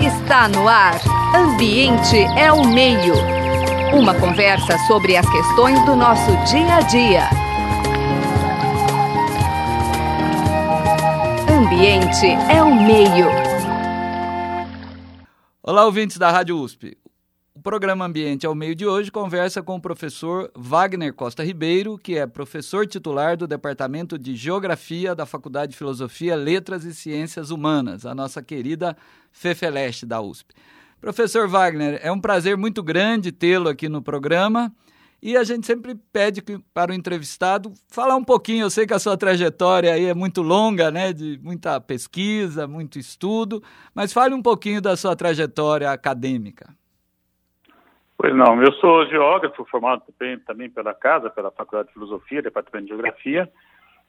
Está no ar. Ambiente é o meio. Uma conversa sobre as questões do nosso dia a dia. Ambiente é o meio. Olá, ouvintes da Rádio USP. Programa Ambiente ao Meio de hoje conversa com o professor Wagner Costa Ribeiro, que é professor titular do Departamento de Geografia da Faculdade de Filosofia, Letras e Ciências Humanas, a nossa querida FEFELESTE da USP. Professor Wagner, é um prazer muito grande tê-lo aqui no programa. E a gente sempre pede para o entrevistado falar um pouquinho. Eu sei que a sua trajetória aí é muito longa, né, de muita pesquisa, muito estudo, mas fale um pouquinho da sua trajetória acadêmica. Pois não, eu sou geógrafo, formado também, também pela casa, pela Faculdade de Filosofia, Departamento de Geografia,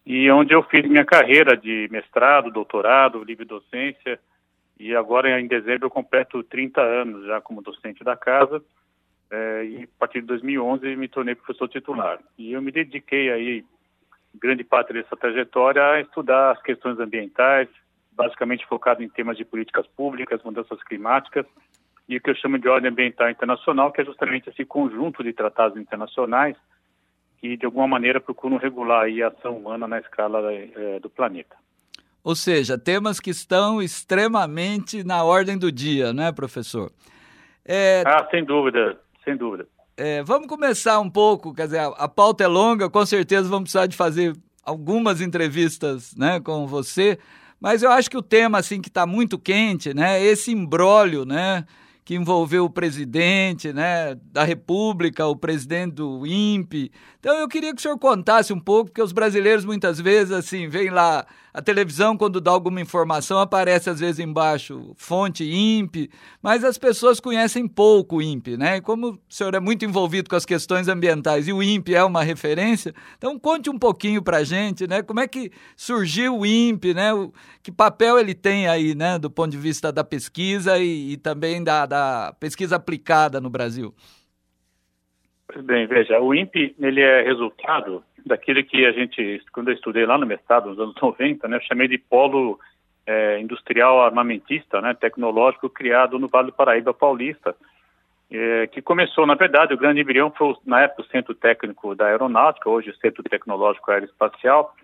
e onde eu fiz minha carreira de mestrado, doutorado, livre docência, e agora em dezembro eu completo 30 anos já como docente da casa, é, e a partir de 2011 me tornei professor titular. E eu me dediquei aí, grande parte dessa trajetória, a estudar as questões ambientais, basicamente focado em temas de políticas públicas, mudanças climáticas, e o que eu chamo de ordem ambiental internacional, que é justamente esse conjunto de tratados internacionais que, de alguma maneira, procuram regular a ação humana na escala é, do planeta. Ou seja, temas que estão extremamente na ordem do dia, não é, professor? É... Ah, sem dúvida, sem dúvida. É, vamos começar um pouco, quer dizer, a, a pauta é longa, com certeza vamos precisar de fazer algumas entrevistas né, com você, mas eu acho que o tema assim que está muito quente, né, esse imbróglio, né, que envolveu o presidente né, da República, o presidente do INPE. Então eu queria que o senhor contasse um pouco, porque os brasileiros muitas vezes assim, vêm lá a televisão, quando dá alguma informação, aparece às vezes embaixo fonte INPE, mas as pessoas conhecem pouco o INPE, né? E como o senhor é muito envolvido com as questões ambientais e o INPE é uma referência, então conte um pouquinho para a gente, né? Como é que surgiu o INPE, né? O, que papel ele tem aí, né? Do ponto de vista da pesquisa e, e também da, da pesquisa aplicada no Brasil. Bem, veja, o INPE ele é resultado daquilo que a gente, quando eu estudei lá no mestrado, nos anos 90, né, eu chamei de polo é, industrial armamentista, né, tecnológico, criado no Vale do Paraíba Paulista, é, que começou, na verdade, o grande embrião foi, na época, o Centro Técnico da Aeronáutica, hoje o Centro Tecnológico Aeroespacial,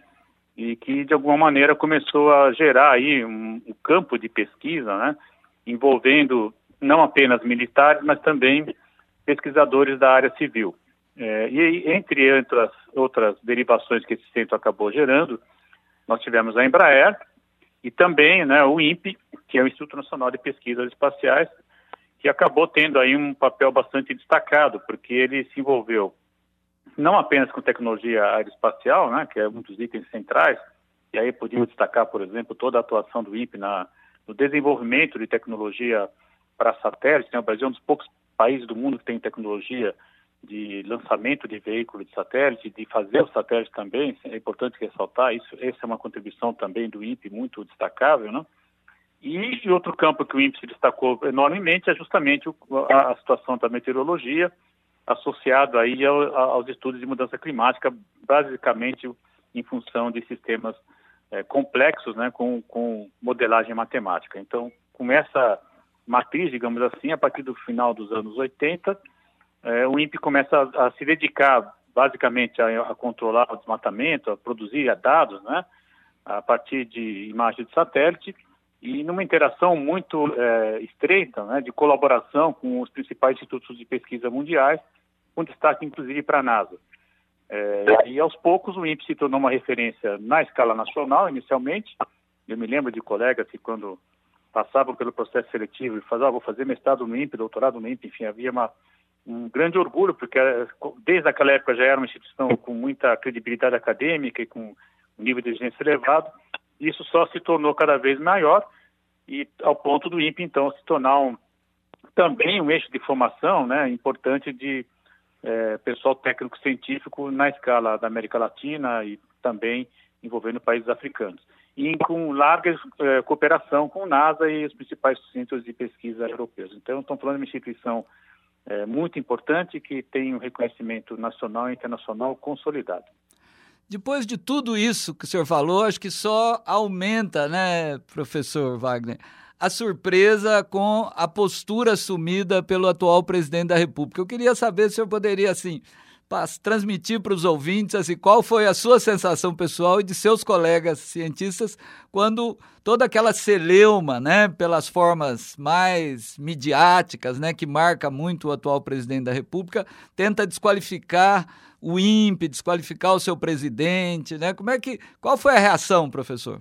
e que, de alguma maneira, começou a gerar aí um, um campo de pesquisa, né, envolvendo não apenas militares, mas também pesquisadores da área civil. É, e entre outras, outras derivações que esse centro acabou gerando, nós tivemos a Embraer e também né, o INPE, que é o Instituto Nacional de Pesquisas Espaciais, que acabou tendo aí um papel bastante destacado, porque ele se envolveu não apenas com tecnologia aeroespacial, né, que é um dos itens centrais, e aí podíamos destacar, por exemplo, toda a atuação do INPE na, no desenvolvimento de tecnologia para satélites. Né? O Brasil é um dos poucos países do mundo que tem tecnologia de lançamento de veículo de satélite, de fazer o satélite também, é importante ressaltar, isso, essa é uma contribuição também do INPE muito destacável, né? E outro campo que o INPE destacou enormemente é justamente a, situação da meteorologia, associado aí ao, aos estudos de mudança climática, basicamente em função de sistemas é, complexos, né, com, com modelagem matemática. Então, com essa matriz, digamos assim, a partir do final dos anos 80, é, o INPE começa a, a, se dedicar basicamente a, a, controlar o desmatamento, a produzir dados, né, a partir de imagens de satélite e numa interação muito é, estreita, né, de colaboração com os principais institutos de pesquisa mundiais, com destaque inclusive para a NASA. É, e aos poucos o INPE se tornou uma referência na escala nacional, inicialmente. Eu me lembro de colegas que quando passavam pelo processo seletivo e faziam, ah, vou fazer mestrado no INPE, doutorado no INPE, enfim, havia uma um grande orgulho, porque desde aquela época já era uma instituição com muita credibilidade acadêmica e com um nível de exigência elevado. Isso só se tornou cada vez maior e ao ponto do INPE, então, se tornar um, também um eixo de formação né, importante de é, pessoal técnico-científico na escala da América Latina e também envolvendo países africanos. E com larga é, cooperação com o NASA e os principais centros de pesquisa europeus. Então, estamos falando de uma instituição é, muito importante que tem um reconhecimento nacional e internacional consolidado. Depois de tudo isso que o senhor falou, acho que só aumenta, né, professor Wagner, a surpresa com a postura assumida pelo atual presidente da República. Eu queria saber se o senhor poderia, assim, transmitir para os ouvintes assim, qual foi a sua sensação pessoal e de seus colegas cientistas quando toda aquela celeuma, né, pelas formas mais midiáticas, né, que marca muito o atual presidente da República, tenta desqualificar o INPE, desqualificar o seu presidente, né? Como é que qual foi a reação, professor?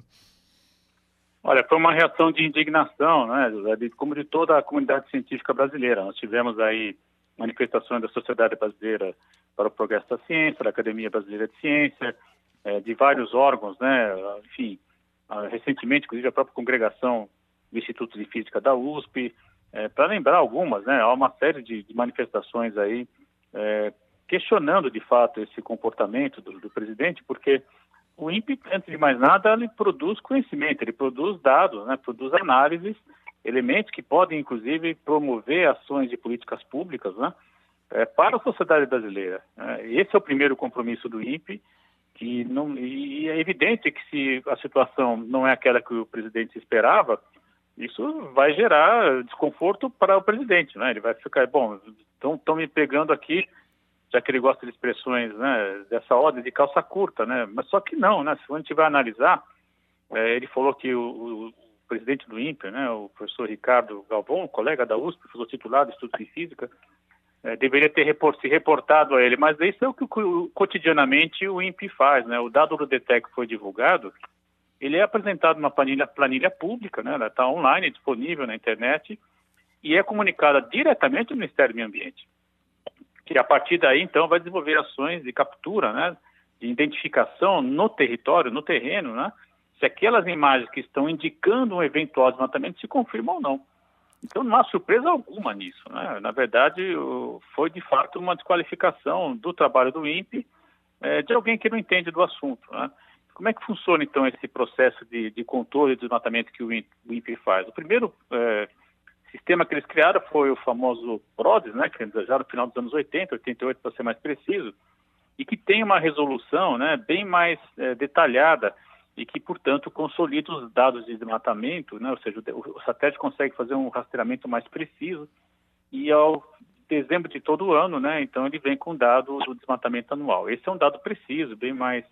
Olha, foi uma reação de indignação, né, como de toda a comunidade científica brasileira. Nós tivemos aí manifestações da Sociedade Brasileira para o Progresso da Ciência, da Academia Brasileira de Ciência, é, de vários órgãos, né? Enfim, ah, recentemente, inclusive, a própria congregação do Instituto de Física da USP, é, para lembrar algumas, né? Há uma série de, de manifestações aí é, questionando, de fato, esse comportamento do, do presidente, porque o INPE, antes de mais nada, ele produz conhecimento, ele produz dados, né? Produz análises elementos que podem, inclusive, promover ações de políticas públicas né, é, para a sociedade brasileira. É, esse é o primeiro compromisso do INPE, que não, e é evidente que se a situação não é aquela que o presidente esperava, isso vai gerar desconforto para o presidente, né? Ele vai ficar, bom, estão me pegando aqui, já que ele gosta de expressões, né, dessa ordem de calça curta, né? Mas só que não, né? Se a gente vai analisar, é, ele falou que o, presidente do INPE, né, o professor Ricardo Galvão, colega da USP, professor titular de Estudos de Física, é, deveria ter report, se reportado a ele, mas isso é o que cotidianamente o INPE faz, né? O dado do DETEC foi divulgado, ele é apresentado numa planilha, planilha pública, né? Ela está online, disponível na internet e é comunicada diretamente ao Ministério do Meio Ambiente, que a partir daí então vai desenvolver ações de captura, né? De identificação no território, no terreno, né? Se aquelas imagens que estão indicando um eventual desmatamento se confirmam ou não. Então não há surpresa alguma nisso. Né? Na verdade, foi de fato uma desqualificação do trabalho do INPE é, de alguém que não entende do assunto. Né? Como é que funciona então esse processo de, de controle de desmatamento que o INPE, o INPE faz? O primeiro é, sistema que eles criaram foi o famoso PRODES, né, que já no final dos anos 80, 88 para ser mais preciso, e que tem uma resolução né, bem mais é, detalhada e que, portanto, consolida os dados de desmatamento, né? ou seja, o, satélite consegue fazer um rastreamento mais preciso e ao dezembro de todo ano, né, então ele vem com o dado do desmatamento anual. Esse é um dado preciso, bem mais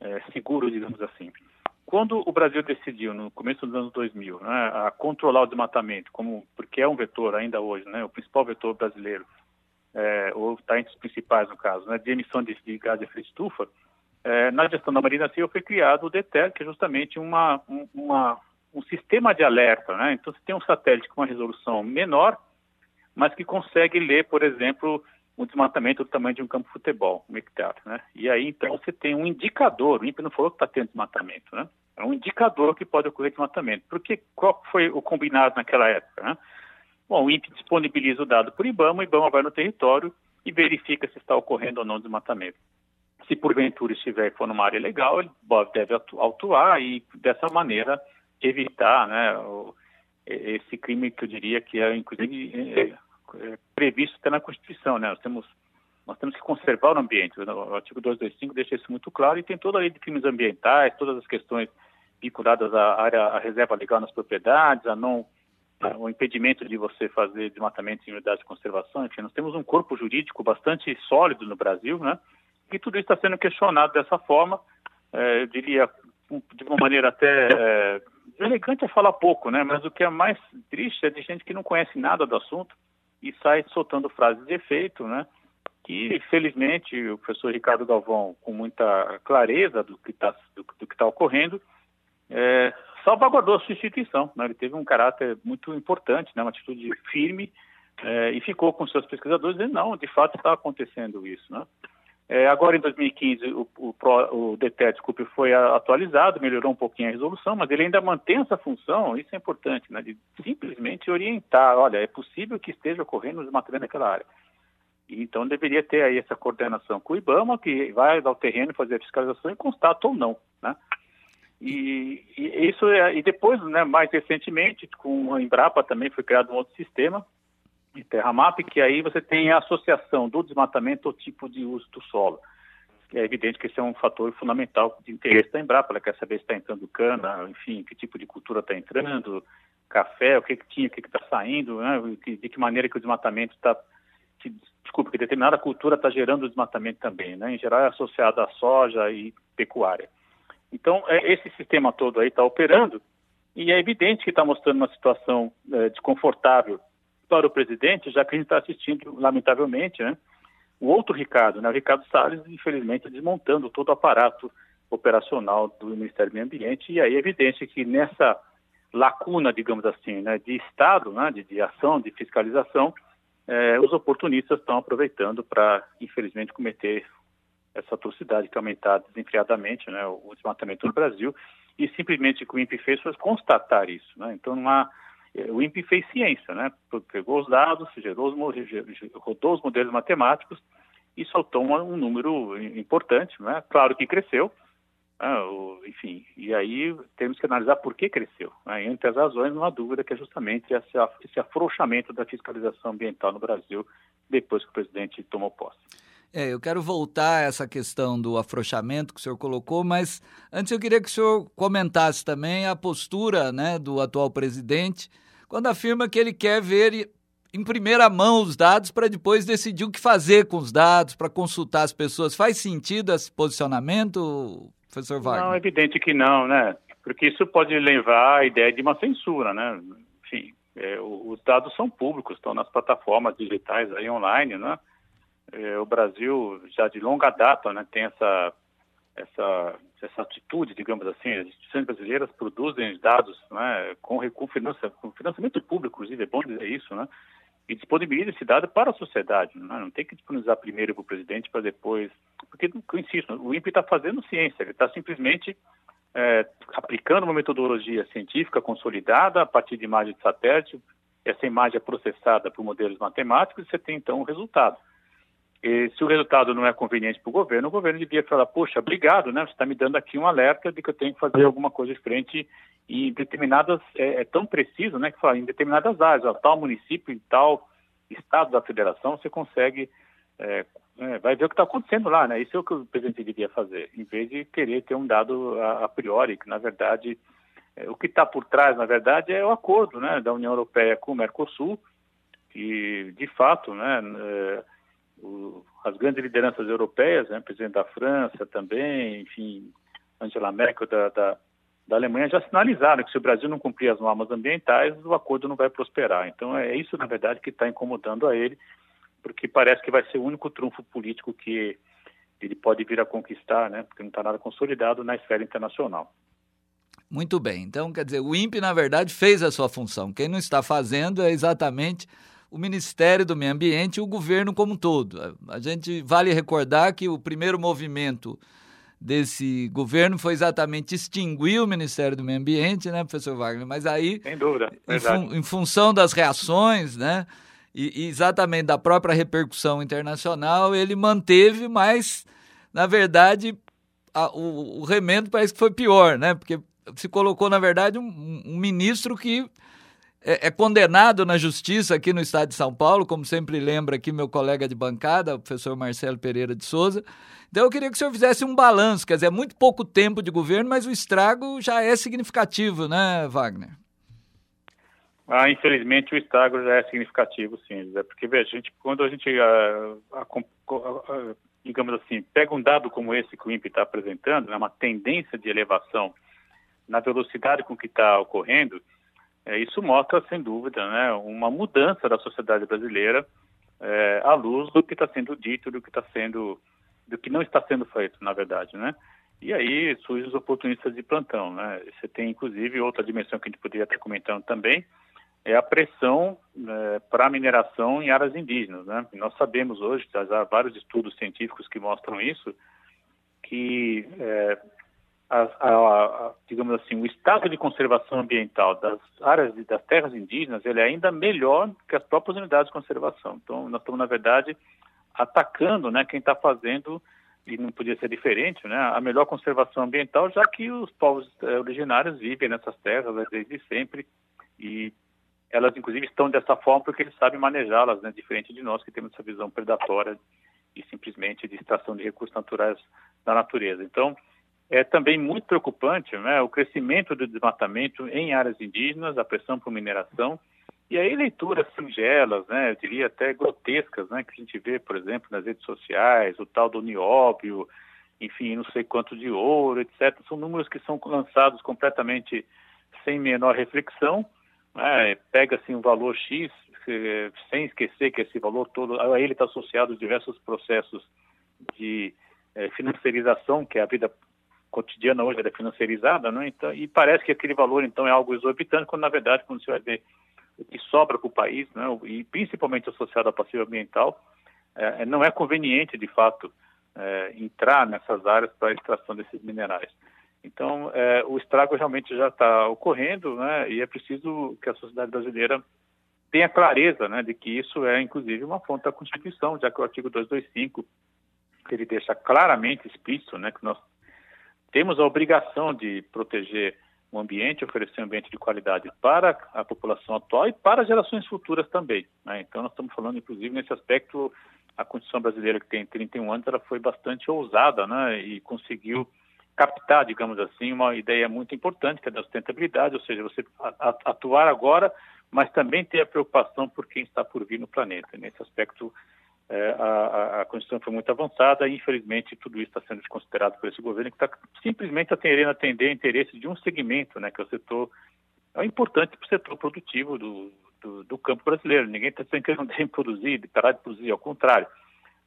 é, seguro, digamos assim. Quando o Brasil decidiu, no começo dos anos 2000, né, a controlar o desmatamento, como, porque é um vetor ainda hoje, né, o principal vetor brasileiro, é, ou está entre os principais no caso, né, de emissão de, de gás de efeito estufa, é, na gestão da Marina Silva foi criado o DETER, que é justamente uma, uma, um sistema de alerta. Né? Então, você tem um satélite com uma resolução menor, mas que consegue ler, por exemplo, o desmatamento do tamanho de um campo de futebol, um hectare. Né? E aí, então, você tem um indicador, o INPE não falou que está tendo desmatamento, né? é um indicador que pode ocorrer desmatamento. Porque qual foi o combinado naquela época? Né? Bom, o INPE disponibiliza o dado para o IBAMA, o IBAMA vai no território e verifica se está ocorrendo ou não desmatamento se porventura estiver for numa área legal, ele deve atuar e dessa maneira evitar né, esse crime que eu diria que é inclusive é, é previsto até na Constituição. Né? Nós, temos, nós temos que conservar o ambiente. O artigo 225 deixa isso muito claro e tem toda a lei de crimes ambientais, todas as questões vinculadas à área, à reserva legal nas propriedades, a não o impedimento de você fazer desmatamento em unidades de conservação, enfim, nós temos um corpo jurídico bastante sólido no Brasil, né? E tudo isso está sendo questionado dessa forma, é, eu diria de uma maneira até é, elegante é falar pouco, né? Mas o que é mais triste é de gente que não conhece nada do assunto e sai soltando frases de efeito, né? Que felizmente o professor Ricardo Galvão, com muita clareza do que está do, do que tá ocorrendo, é, salvaguardou a sua instituição. Né? Ele teve um caráter muito importante, né? Uma atitude firme é, e ficou com seus pesquisadores dizendo não, de fato está acontecendo isso, né? É, agora, em 2015, o, o, o desculpe, foi atualizado, melhorou um pouquinho a resolução, mas ele ainda mantém essa função, isso é importante, né, de simplesmente orientar, olha, é possível que esteja ocorrendo desmatamento naquela área. Então, deveria ter aí essa coordenação com o IBAMA, que vai ao terreno fazer a fiscalização e constata ou não, né? E, e isso é, e depois, né, mais recentemente, com a Embrapa também foi criado um outro sistema, de terramap, que aí você tem a associação do desmatamento ao tipo de uso do solo. É evidente que esse é um fator fundamental de interesse da Embrapa, ela quer saber se está entrando cana, enfim, que tipo de cultura está entrando, café, o que, que tinha, o que está saindo, né? de que maneira que o desmatamento está desculpa, que determinada cultura está gerando desmatamento também, né? Em geral é associado à soja e pecuária. Então, é, esse sistema todo aí está operando e é evidente que está mostrando uma situação é, desconfortável para o presidente, já que a gente está assistindo, lamentavelmente, né? O outro Ricardo, né? O Ricardo Salles, infelizmente, desmontando todo o aparato operacional do Ministério do Meio Ambiente e aí é evidente que nessa lacuna, digamos assim, né, de Estado, né, de, de ação, de fiscalização, é, os oportunistas estão aproveitando para, infelizmente, cometer essa atrocidade que aumentar desenfreadamente né, o desmatamento no Brasil. E simplesmente o que o INPE fez foi constatar isso. Né? Então, não há, o INPE fez ciência, né? pegou os dados, gerou os, rodou os modelos matemáticos e soltou um, número importante. Né? Claro que cresceu, ah, o, enfim, e aí temos que analisar por que cresceu. Né? Entre as razões, não há dúvida que é justamente esse afrouxamento da fiscalização ambiental no Brasil depois que o presidente tomou posse. É, eu quero voltar a essa questão do afrouxamento que o senhor colocou, mas antes eu queria que o senhor comentasse também a postura né, do atual presidente quando afirma que ele quer ver em primeira mão os dados para depois decidir o que fazer com os dados, para consultar as pessoas. Faz sentido esse posicionamento, professor Wagner? Não, é evidente que não, né? Porque isso pode levar à ideia de uma censura, né? Enfim, é, os dados são públicos, estão nas plataformas digitais aí online, né? É, o Brasil já de longa data, né, tem essa essa essa atitude, digamos assim, as instituições brasileiras produzem dados, né, com, com, com financiamento público, inclusive é bom dizer isso, né? e disponibiliza esse dado para a sociedade. Não, é? não tem que disponibilizar primeiro para o presidente para depois. Porque, eu insisto, o INPE está fazendo ciência, ele está simplesmente é, aplicando uma metodologia científica consolidada a partir de imagem de satélite. Essa imagem é processada por modelos matemáticos e você tem então o resultado. E se o resultado não é conveniente para o governo, o governo devia falar, poxa, obrigado, né? Você está me dando aqui um alerta de que eu tenho que fazer alguma coisa diferente em determinadas, é, é tão preciso, né? Que fala, em determinadas áreas, ó, tal município, em tal estado da federação, você consegue, é, é, vai ver o que está acontecendo lá, né? Isso é o que o presidente devia fazer, em vez de querer ter um dado a, a priori, que na verdade, é, o que está por trás, na verdade, é o acordo, né? Da União Europeia com o Mercosul, que de fato, né? O, as grandes lideranças europeias, né, presidente da França também, enfim, Angela Merkel da, da, da, Alemanha já sinalizaram que se o Brasil não cumprir as normas ambientais, o acordo não vai prosperar. Então é isso, na verdade, que está incomodando a ele, porque parece que vai ser o único trunfo político que ele pode vir a conquistar, né, porque não está nada consolidado na esfera internacional. Muito bem. Então, quer dizer, o INPE, na verdade, fez a sua função. Quem não está fazendo é exatamente o Ministério do Meio Ambiente e o governo como um todo. A gente vale recordar que o primeiro movimento desse governo foi exatamente extinguir o Ministério do Meio Ambiente, né, professor Wagner? Mas aí, sem dúvida, em, fun em função das reações, né, e, e, exatamente da própria repercussão internacional, ele manteve, mas na verdade a, o, o remendo parece que foi pior, né? Porque se colocou na verdade um, um ministro que é, é, condenado na justiça aqui no estado de São Paulo, como sempre lembra aqui meu colega de bancada, o professor Marcelo Pereira de Souza. Então eu queria que o senhor fizesse um balanço, quer dizer, é muito pouco tempo de governo, mas o estrago já é significativo, né, Wagner? Ah, infelizmente o estrago já é significativo, sim, José, porque veja, a gente, quando a gente, ah, a, a, digamos assim, pega um dado como esse que o INPE está apresentando, né, uma tendência de elevação na velocidade com que está ocorrendo, é, isso mostra, sem dúvida, né, uma mudança da sociedade brasileira é, à luz do que está sendo dito, do que está sendo, do que não está sendo feito, na verdade, né? E aí surgem os oportunistas de plantão, né? Você tem, inclusive, outra dimensão que a gente poderia estar comentando também, é a pressão é, para a mineração em áreas indígenas, né? nós sabemos hoje, há vários estudos científicos que mostram isso, que é, a, a, a, digamos assim, o estado de conservação ambiental das áreas de, das terras indígenas ele é ainda melhor que as próprias unidades de conservação. Então, nós estamos, na verdade, atacando né, quem está fazendo, e não podia ser diferente, né, a melhor conservação ambiental, já que os povos eh, originários vivem nessas terras né, desde sempre e elas, inclusive, estão dessa forma porque eles sabem manejá-las, né, diferente de nós que temos essa visão predatória e simplesmente de extração de recursos naturais da natureza. Então, é também muito preocupante né, o crescimento do desmatamento em áreas indígenas, a pressão por mineração e aí leituras singelas, né, eu diria até grotescas, né, que a gente vê, por exemplo, nas redes sociais, o tal do nióbio, enfim, não sei quanto de ouro, etc. São números que são lançados completamente sem menor reflexão, né, pega assim um valor X, sem esquecer que esse valor todo, a ele está associado a diversos processos de é, financiarização, que é a vida cotidiana hoje é financiarizada, né? então, e parece que aquele valor então é algo exorbitante, quando na verdade, quando você vai ver o que sobra para o país, né, e principalmente associado ao passivo ambiental, é, não é conveniente, de fato, é, entrar nessas áreas para a extração desses minerais. Então, é, o estrago realmente já está ocorrendo, né, e é preciso que a sociedade brasileira tenha clareza né, de que isso é, inclusive, uma fonte da Constituição, já que o artigo 225 ele deixa claramente explícito né, que nós temos a obrigação de proteger o ambiente, oferecer um ambiente de qualidade para a população atual e para gerações futuras também. Né? Então, nós estamos falando, inclusive, nesse aspecto, a Constituição brasileira, que tem 31 anos, ela foi bastante ousada né? e conseguiu captar, digamos assim, uma ideia muito importante, que é da sustentabilidade, ou seja, você atuar agora, mas também ter a preocupação por quem está por vir no planeta. Nesse aspecto, é, a, a, Constituição foi muito avançada e, infelizmente, tudo isso está sendo desconsiderado por esse governo que está simplesmente atendendo atender interesse de um segmento, né, que é o setor é importante para o setor produtivo do, do, do, campo brasileiro. Ninguém está dizendo que não tem produzir, de parar de produzir, ao contrário,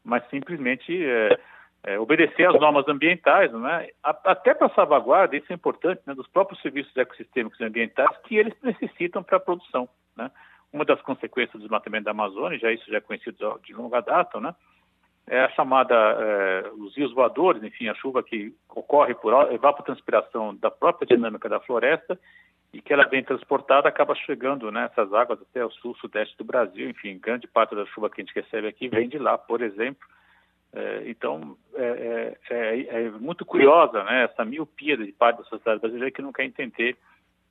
mas simplesmente é, é, obedecer às normas ambientais, né, até para salvaguarda, isso é importante, né, dos próprios serviços ecossistêmicos e ambientais que eles necessitam para a produção, né. Uma das consequências do desmatamento da Amazônia, já isso já é conhecido de longa data, né? É a chamada, é, os rios voadores, enfim, a chuva que ocorre por evapotranspiração da própria dinâmica da floresta e que ela vem transportada, acaba chegando né, águas até o sul, sudeste do Brasil, enfim, grande parte da chuva que a gente recebe aqui vem de lá, por exemplo. É, então, é, é, é, é muito curiosa né, essa miopia de parte da sociedade brasileira que não quer entender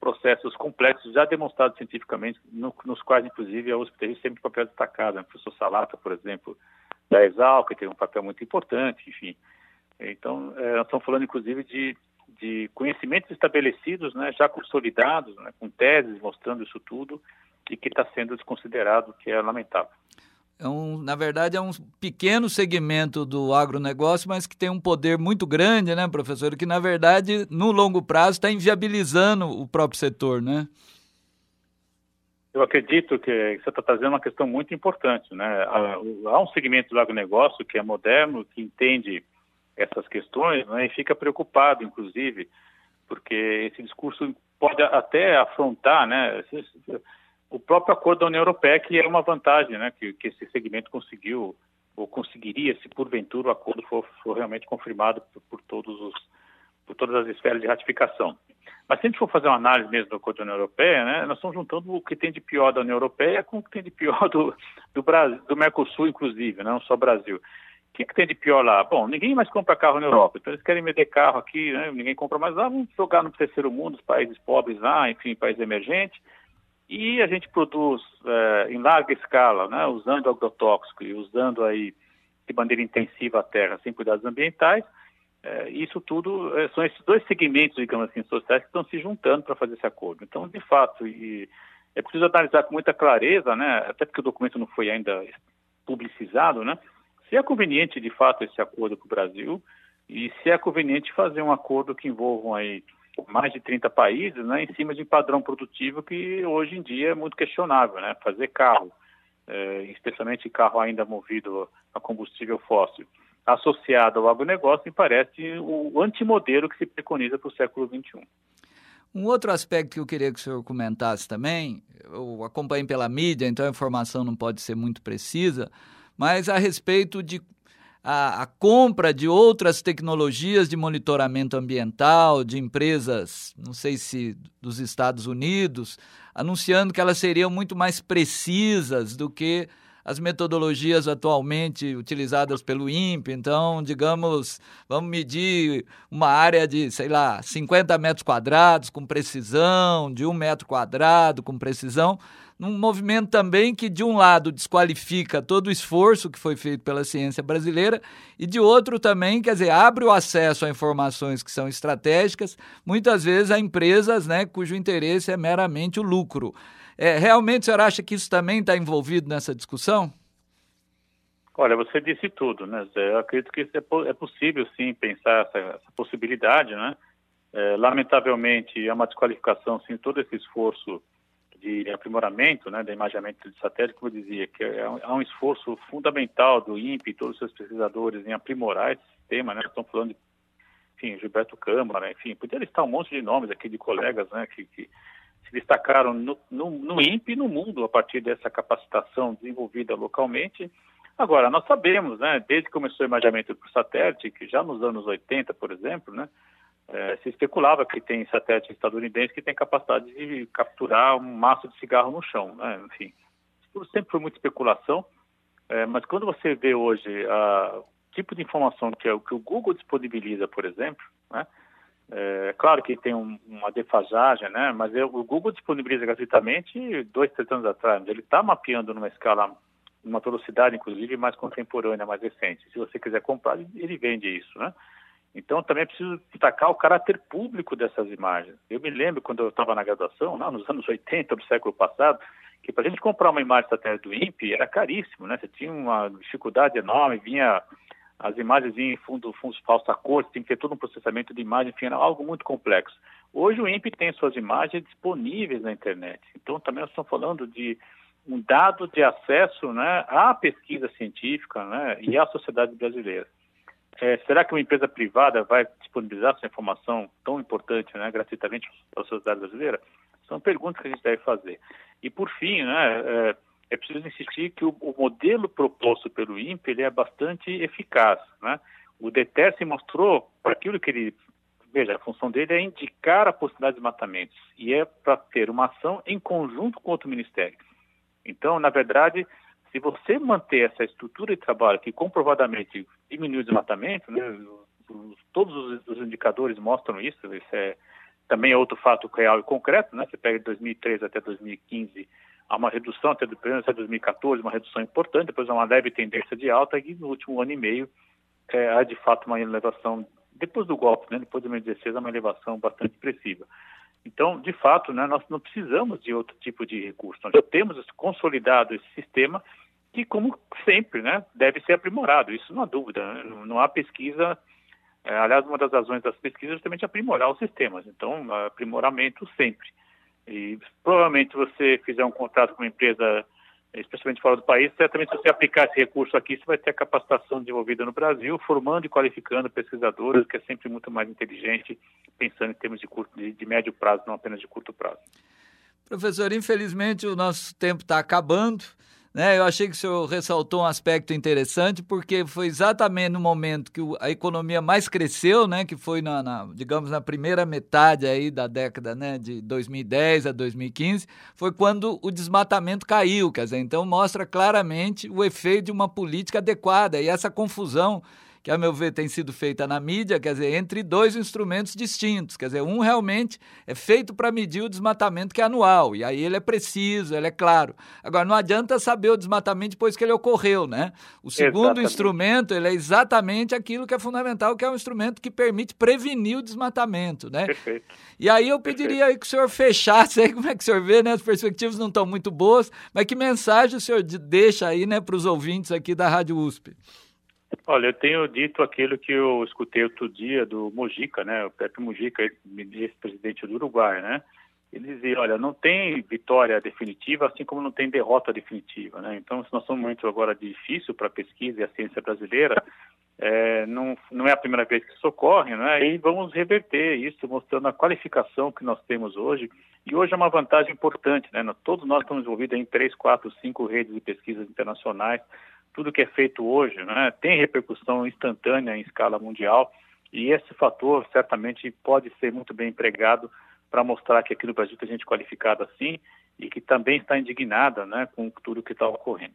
processos complexos já demonstrados cientificamente, no, nos quais, inclusive, a USP teve sempre um papel destacado. Né? O professor Salata, por exemplo, da Exal, que teve um papel muito importante, enfim. Então, é, nós estamos falando, inclusive, de, de conhecimentos estabelecidos, né, já consolidados, né, com teses mostrando isso tudo, e que está sendo desconsiderado, que é lamentável é um, na verdade, é um pequeno segmento do agronegócio, mas que tem um poder muito grande, né, professor? Que, na verdade, no longo prazo está inviabilizando o próprio setor, né? Eu acredito que você está trazendo uma questão muito importante, né? Há um segmento do agronegócio que é moderno, que entende essas questões, né, e fica preocupado, inclusive, porque esse discurso pode até afrontar, né? O próprio acordo da União Europeia, que é uma vantagem né, que, que esse segmento conseguiu, ou conseguiria, se porventura o acordo for, for realmente confirmado por, por, todos os, por todas as esferas de ratificação. Mas se a gente for fazer uma análise mesmo do acordo da União Europeia, né, nós estamos juntando o que tem de pior da União Europeia com o que tem de pior do, do, Brasil, do Mercosul, inclusive, né, não só Brasil. O que, que tem de pior lá? Bom, ninguém mais compra carro na Europa, então eles querem vender carro aqui, né, ninguém compra mais lá, vamos jogar no terceiro mundo, os países pobres lá, enfim, países emergentes, e a gente produz é, em larga escala, né, usando agrotóxico e usando aí de maneira intensiva a terra, sem cuidados ambientais. É, isso tudo é, são esses dois segmentos, digamos assim, sociais que estão se juntando para fazer esse acordo. Então, de fato, e é preciso analisar com muita clareza, né, até porque o documento não foi ainda publicizado, né, se é conveniente de fato esse acordo para o Brasil e se é conveniente fazer um acordo que envolvam aí mais de 30 países, né, em cima de um padrão produtivo que hoje em dia é muito questionável, né, fazer carro, é, especialmente carro ainda movido a combustível fóssil, associado ao agronegócio, me parece o antimodelo que se preconiza para o século XXI. Um outro aspecto que eu queria que o senhor comentasse também, eu acompanho pela mídia, então a informação não pode ser muito precisa, mas a respeito de a, a, compra de outras tecnologias de monitoramento ambiental de empresas, não sei se dos Estados Unidos, anunciando que elas seriam muito mais precisas do que as metodologias atualmente utilizadas pelo INPE. Então, digamos, vamos medir uma área de, sei lá, 50 metros quadrados com precisão, de um metro quadrado com precisão num movimento também que, de um lado, desqualifica todo o esforço que foi feito pela ciência brasileira, e de outro também, quer dizer, abre o acesso a informações que são estratégicas, muitas vezes a empresas né, cujo interesse é meramente o lucro. É, realmente o senhor acha que isso também está envolvido nessa discussão? Olha, você disse tudo, né? Eu acredito que é, é possível, sim, pensar essa, essa possibilidade, né? É, lamentavelmente, é uma desqualificação, sim, todo esse esforço de aprimoramento, né, de imaginamento de satélite, como eu dizia, que é, é um esforço fundamental do INPE e todos os seus pesquisadores em aprimorar esse sistema, né? Estão falando de, enfim, Gilberto Câmara, enfim, podia listar um monte de nomes aqui de colegas, né, que, que se destacaram no, no, no INPE e no mundo a partir dessa capacitação desenvolvida localmente. Agora, nós sabemos, né, desde que começou o imaginamento por satélite, que já nos anos 80, por exemplo, né, é, se especulava que tem satélite estadunidense que tem capacidade de capturar um maço de cigarro no chão, né? enfim. Isso sempre foi muita especulação, é, mas quando você vê hoje a, o tipo de informação que, é, que o Google disponibiliza, por exemplo, né? É claro que tem um, uma defasagem, né? Mas é, o Google disponibiliza gratuitamente dois, três anos atrás. Ele está mapeando numa escala, numa velocidade, inclusive, mais contemporânea, mais recente. Se você quiser comprar, ele vende isso, né? Então, também é preciso destacar o caráter público dessas imagens. Eu me lembro, quando eu estava na graduação, lá nos anos 80 do século passado, que para a gente comprar uma imagem satélite do INPE era caríssimo, né? Você tinha uma dificuldade enorme, vinha as imagens em fundo, fundos falsos a cor, tinha que ter todo um processamento de imagem, enfim, era algo muito complexo. Hoje o INPE tem suas imagens disponíveis na internet. Então, também nós estamos falando de um dado de acesso né, à pesquisa científica né, e à sociedade brasileira. É, será que uma empresa privada vai disponibilizar essa informação tão importante, né, gratuitamente para a sociedade brasileira? São perguntas que a gente deve fazer. E, por fim, né, é, é preciso insistir que o, o, modelo proposto pelo INPE ele é bastante eficaz. Né? O DETER se mostrou, para aquilo que ele. Veja, a função dele é indicar a possibilidade de desmatamentos e é para ter uma ação em conjunto com outro ministério. Então, na verdade, se você manter essa estrutura de trabalho que comprovadamente diminui o desmatamento, né, todos os, indicadores mostram isso, isso é, também é outro fato real e concreto, né? Você pega de 2013 até 2015, há uma redução até, até 2014, uma redução importante, depois há uma leve tendência de alta e no último ano e meio é, há de fato uma elevação, depois do golpe, né? Depois de 2016, há uma elevação bastante expressiva. Então, de fato, né, nós não precisamos de outro tipo de recurso. Nós já temos consolidado esse sistema que, como sempre, né, deve ser aprimorado. Isso não há dúvida. Né? Não, há pesquisa. É, aliás, uma das razões das pesquisas é justamente aprimorar os sistemas. Então, aprimoramento sempre. E provavelmente você fizer um contrato com uma empresa, especialmente fora do país, certamente se você aplicar esse recurso aqui, você vai ter a capacitação desenvolvida no Brasil, formando e qualificando pesquisadores, que é sempre muito mais inteligente, pensando em termos de, curto, de, de médio prazo, não apenas de curto prazo. Professor, infelizmente o nosso tempo está acabando. Né? Eu achei que o senhor ressaltou um aspecto interessante, porque foi exatamente no momento que a economia mais cresceu, né? que foi, na, na, digamos, na primeira metade aí da década né? de 2010 a 2015, foi quando o desmatamento caiu. Quer dizer, então mostra claramente o efeito de uma política adequada. E essa confusão que, a meu ver, tem sido feita na mídia, quer dizer, entre dois instrumentos distintos. Quer dizer, um realmente é feito para medir o desmatamento que é anual, e aí ele é preciso, ele é claro. Agora, não adianta saber o desmatamento depois que ele ocorreu, né? O segundo exatamente. instrumento, ele é exatamente aquilo que é fundamental, que é um instrumento que permite prevenir o desmatamento, né? Perfeito. E aí eu pediria aí que o senhor fechasse aí, como é que o senhor vê, né? As perspectivas não estão muito boas, mas que mensagem o senhor deixa aí, né, para os ouvintes aqui da Rádio USP? Olha, eu tenho dito aquilo que eu escutei outro dia do Mojica, né, o Pepe Mojica, ex-presidente do Uruguai, né, ele dizia, olha, não tem vitória definitiva, assim como não tem derrota definitiva, né, então se nós somos muito agora difícil para a pesquisa e a ciência brasileira, é, não, não é a primeira vez que isso ocorre, né, e vamos reverter isso, mostrando a qualificação que nós temos hoje, e hoje é uma vantagem importante, né, todos nós estamos envolvidos em três, quatro, cinco redes de pesquisas internacionais, tudo que é feito hoje né, tem repercussão instantânea em escala mundial e esse fator certamente pode ser muito bem empregado para mostrar que aqui no Brasil tem gente qualificada assim e que também está indignada né, com tudo que está ocorrendo.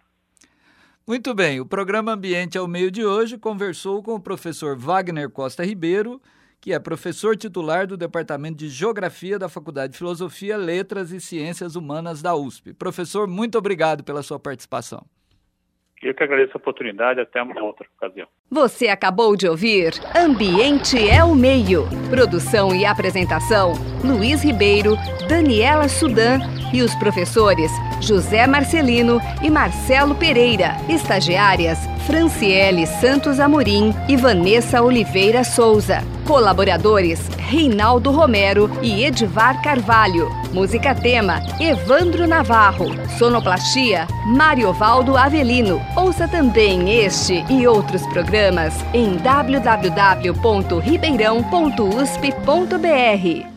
Muito bem, o programa Ambiente ao Meio de hoje conversou com o professor Wagner Costa Ribeiro, que é professor titular do Departamento de Geografia da Faculdade de Filosofia, Letras e Ciências Humanas da USP. Professor, muito obrigado pela sua participação. Eu que agradeço a oportunidade, até uma outra ocasião. Você acabou de ouvir Ambiente é o Meio. Produção e apresentação: Luiz Ribeiro, Daniela Sudan e os professores José Marcelino e Marcelo Pereira. Estagiárias Franciele Santos Amorim e Vanessa Oliveira Souza. Colaboradores Reinaldo Romero e Edivar Carvalho. Música tema Evandro Navarro. Sonoplastia Mariovaldo Avelino. Ouça também este e outros programas em www.ribeirão.usp.br.